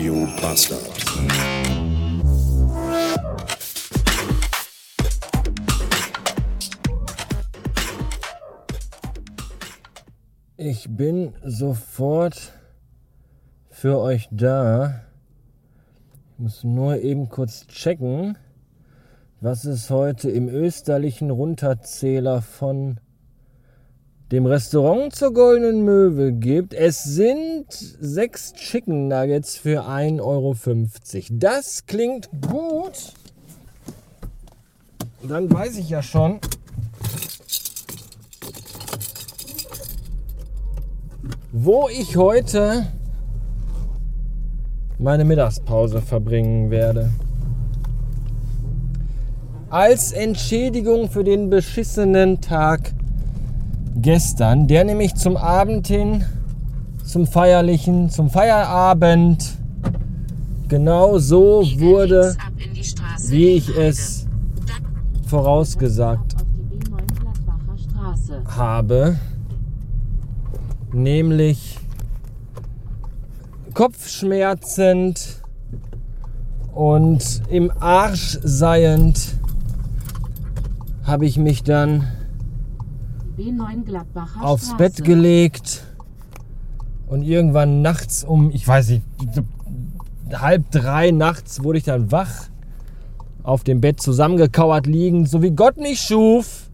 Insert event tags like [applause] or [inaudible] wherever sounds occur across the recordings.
Radio Bastard. Ich bin sofort für euch da. Ich muss nur eben kurz checken, was es heute im österlichen Runterzähler von dem Restaurant zur Goldenen Möwe gibt. Es sind sechs Chicken Nuggets für 1,50 Euro. Das klingt gut. Dann weiß ich ja schon, wo ich heute meine Mittagspause verbringen werde. Als Entschädigung für den beschissenen Tag gestern, der nämlich zum Abend hin, zum feierlichen, zum Feierabend genau so wurde, wie ich es vorausgesagt habe, nämlich kopfschmerzend und im Arsch seiend habe ich mich dann aufs Straße. Bett gelegt und irgendwann nachts um, ich weiß nicht, halb drei nachts wurde ich dann wach, auf dem Bett zusammengekauert liegend, so wie Gott mich schuf,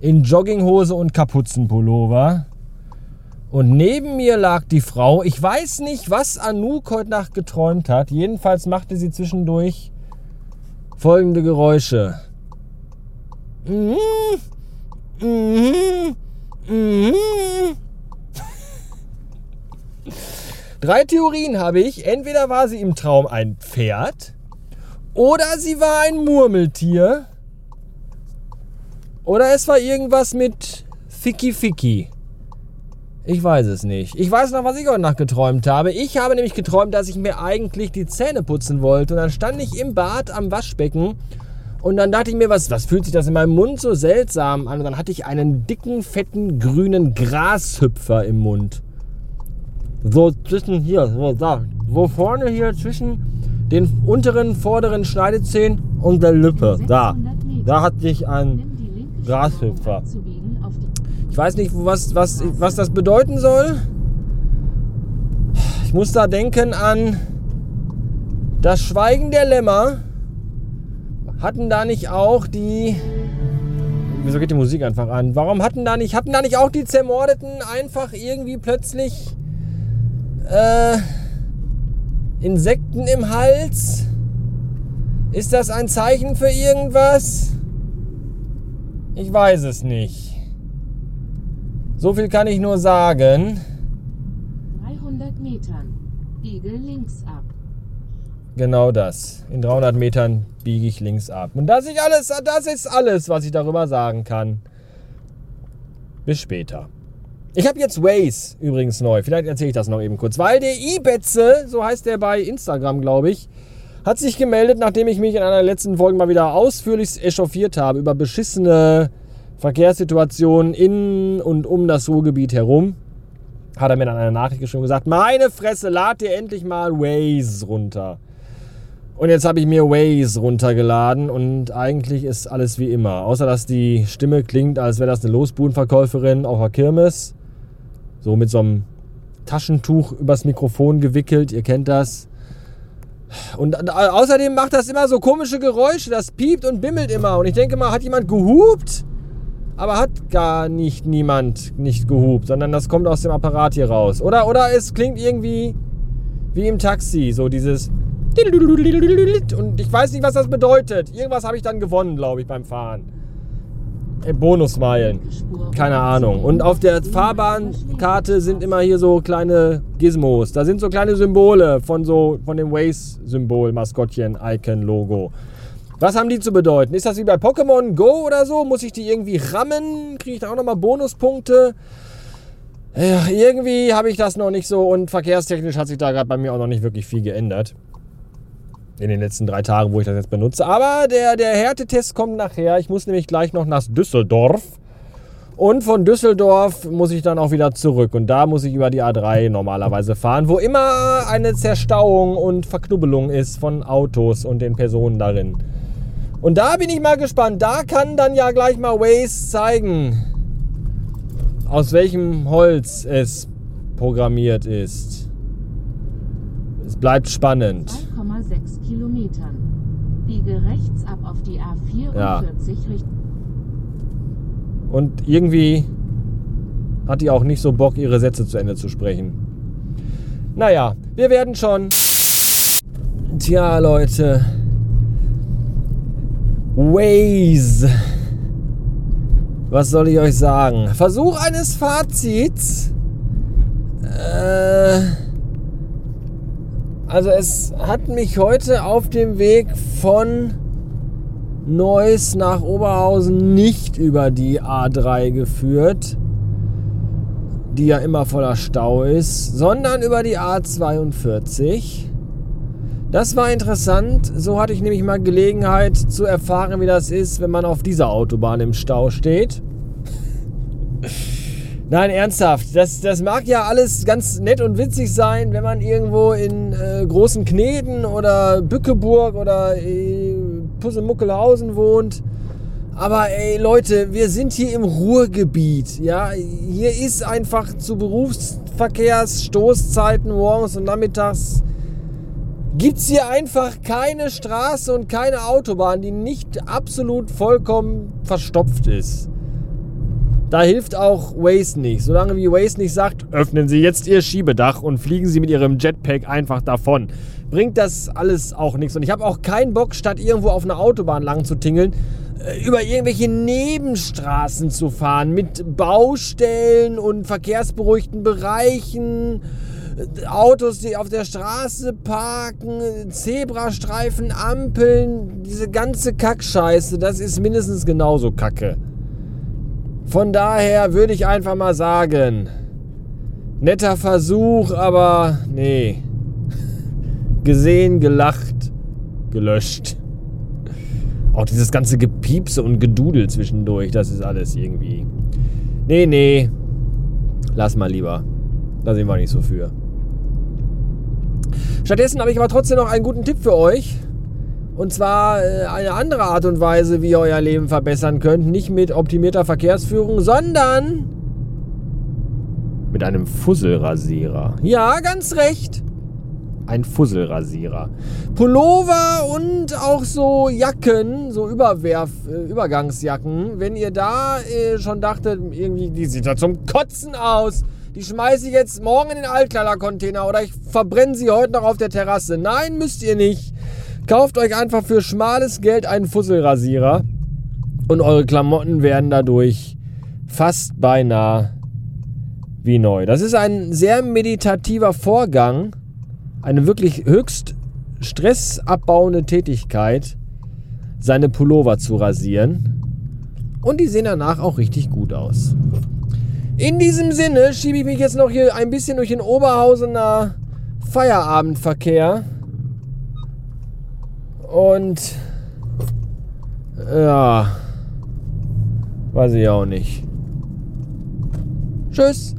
in Jogginghose und Kapuzenpullover. Und neben mir lag die Frau. Ich weiß nicht, was Anouk heute Nacht geträumt hat. Jedenfalls machte sie zwischendurch folgende Geräusche. Mhm. Drei Theorien habe ich. Entweder war sie im Traum ein Pferd oder sie war ein Murmeltier oder es war irgendwas mit Ficky Ficky. Ich weiß es nicht. Ich weiß noch, was ich heute Nacht geträumt habe. Ich habe nämlich geträumt, dass ich mir eigentlich die Zähne putzen wollte. Und dann stand ich im Bad am Waschbecken. Und dann dachte ich mir, was, was fühlt sich das in meinem Mund so seltsam an? Und dann hatte ich einen dicken, fetten, grünen Grashüpfer im Mund. So zwischen hier, so da. So vorne hier zwischen den unteren, vorderen Schneidezähnen und der Lippe. Da. Da hatte ich einen Grashüpfer. Ich weiß nicht, was, was, was das bedeuten soll. Ich muss da denken an das Schweigen der Lämmer. Hatten da nicht auch die. Wieso geht die Musik einfach an? Warum hatten da nicht, hatten da nicht auch die Zermordeten einfach irgendwie plötzlich äh, Insekten im Hals? Ist das ein Zeichen für irgendwas? Ich weiß es nicht. So viel kann ich nur sagen. 300 Metern. Biege links ab. Genau das. In 300 Metern biege ich links ab. Und das, ich alles, das ist alles, was ich darüber sagen kann. Bis später. Ich habe jetzt Waze übrigens neu. Vielleicht erzähle ich das noch eben kurz. Weil der Ibetze, so heißt der bei Instagram, glaube ich, hat sich gemeldet, nachdem ich mich in einer letzten Folge mal wieder ausführlich echauffiert habe über beschissene Verkehrssituationen in und um das Ruhrgebiet herum. Hat er mir dann eine Nachricht geschrieben und gesagt, meine Fresse, lad dir endlich mal Waze runter. Und jetzt habe ich mir Waze runtergeladen und eigentlich ist alles wie immer. Außer dass die Stimme klingt, als wäre das eine Losbudenverkäuferin auf der Kirmes. So mit so einem Taschentuch übers Mikrofon gewickelt, ihr kennt das. Und außerdem macht das immer so komische Geräusche, das piept und bimmelt immer. Und ich denke mal, hat jemand gehupt? Aber hat gar nicht niemand nicht gehupt, sondern das kommt aus dem Apparat hier raus. Oder, oder es klingt irgendwie wie im Taxi, so dieses und ich weiß nicht, was das bedeutet. Irgendwas habe ich dann gewonnen, glaube ich, beim Fahren. Äh, Bonusmeilen. Keine Ahnung. Und auf der Fahrbahnkarte sind immer hier so kleine Gizmos. Da sind so kleine Symbole von so von dem Waze-Symbol, Maskottchen, Icon, Logo. Was haben die zu bedeuten? Ist das wie bei Pokémon Go oder so? Muss ich die irgendwie rammen? Kriege ich da auch nochmal Bonuspunkte? Ja, irgendwie habe ich das noch nicht so und verkehrstechnisch hat sich da gerade bei mir auch noch nicht wirklich viel geändert in den letzten drei Tagen, wo ich das jetzt benutze. Aber der, der Härtetest kommt nachher. Ich muss nämlich gleich noch nach Düsseldorf. Und von Düsseldorf muss ich dann auch wieder zurück. Und da muss ich über die A3 normalerweise fahren, wo immer eine Zerstauung und Verknubbelung ist von Autos und den Personen darin. Und da bin ich mal gespannt. Da kann dann ja gleich mal Waze zeigen, aus welchem Holz es programmiert ist. Es bleibt spannend. 2,6 Kilometern. Biege rechts ab auf die A44 Ja. Und irgendwie hat die auch nicht so Bock, ihre Sätze zu Ende zu sprechen. Naja, wir werden schon. Tja, Leute. Waze. Was soll ich euch sagen? Versuch eines Fazits. Äh, also es hat mich heute auf dem Weg von Neuss nach Oberhausen nicht über die A3 geführt, die ja immer voller Stau ist, sondern über die A42. Das war interessant. So hatte ich nämlich mal Gelegenheit zu erfahren, wie das ist, wenn man auf dieser Autobahn im Stau steht. Nein, ernsthaft. Das, das mag ja alles ganz nett und witzig sein, wenn man irgendwo in äh, Großen Kneten oder Bückeburg oder äh, Pussemuckelhausen wohnt. Aber ey, Leute, wir sind hier im Ruhrgebiet. Ja, hier ist einfach zu Berufsverkehrsstoßzeiten morgens und nachmittags gibt es hier einfach keine Straße und keine Autobahn, die nicht absolut vollkommen verstopft ist. Da hilft auch Waze nicht. Solange wie Waze nicht sagt, öffnen Sie jetzt Ihr Schiebedach und fliegen Sie mit Ihrem Jetpack einfach davon, bringt das alles auch nichts. Und ich habe auch keinen Bock, statt irgendwo auf einer Autobahn lang zu tingeln, äh, über irgendwelche Nebenstraßen zu fahren mit Baustellen und verkehrsberuhigten Bereichen. äh, Autos, die auf der Straße parken, Zebrastreifen, Ampeln, diese ganze Kackscheiße, das ist mindestens genauso kacke. Von daher würde ich einfach mal sagen, netter Versuch, aber nee. [laughs] Gesehen, gelacht, gelöscht. Auch dieses ganze Gepiepse und Gedudel zwischendurch, das ist alles irgendwie. Nee, nee. Lass mal lieber. Da sind wir nicht so für. Stattdessen habe ich aber trotzdem noch einen guten Tipp für euch. Und zwar äh, eine andere Art und Weise, wie ihr euer Leben verbessern könnt. Nicht mit optimierter Verkehrsführung, sondern mit einem Fusselrasierer. Ja, ganz recht. Ein Fusselrasierer. Pullover und auch so Jacken, so Überwerf, äh, Übergangsjacken. Wenn ihr da äh, schon dachtet, irgendwie, die sieht ja zum Kotzen aus. Die schmeiße ich jetzt morgen in den Altkleidercontainer oder ich verbrenne sie heute noch auf der Terrasse. Nein, müsst ihr nicht. Kauft euch einfach für schmales Geld einen Fusselrasierer und eure Klamotten werden dadurch fast beinahe wie neu. Das ist ein sehr meditativer Vorgang, eine wirklich höchst stressabbauende Tätigkeit, seine Pullover zu rasieren. Und die sehen danach auch richtig gut aus. In diesem Sinne schiebe ich mich jetzt noch hier ein bisschen durch den Oberhausener Feierabendverkehr. Und ja, weiß ich auch nicht. Tschüss.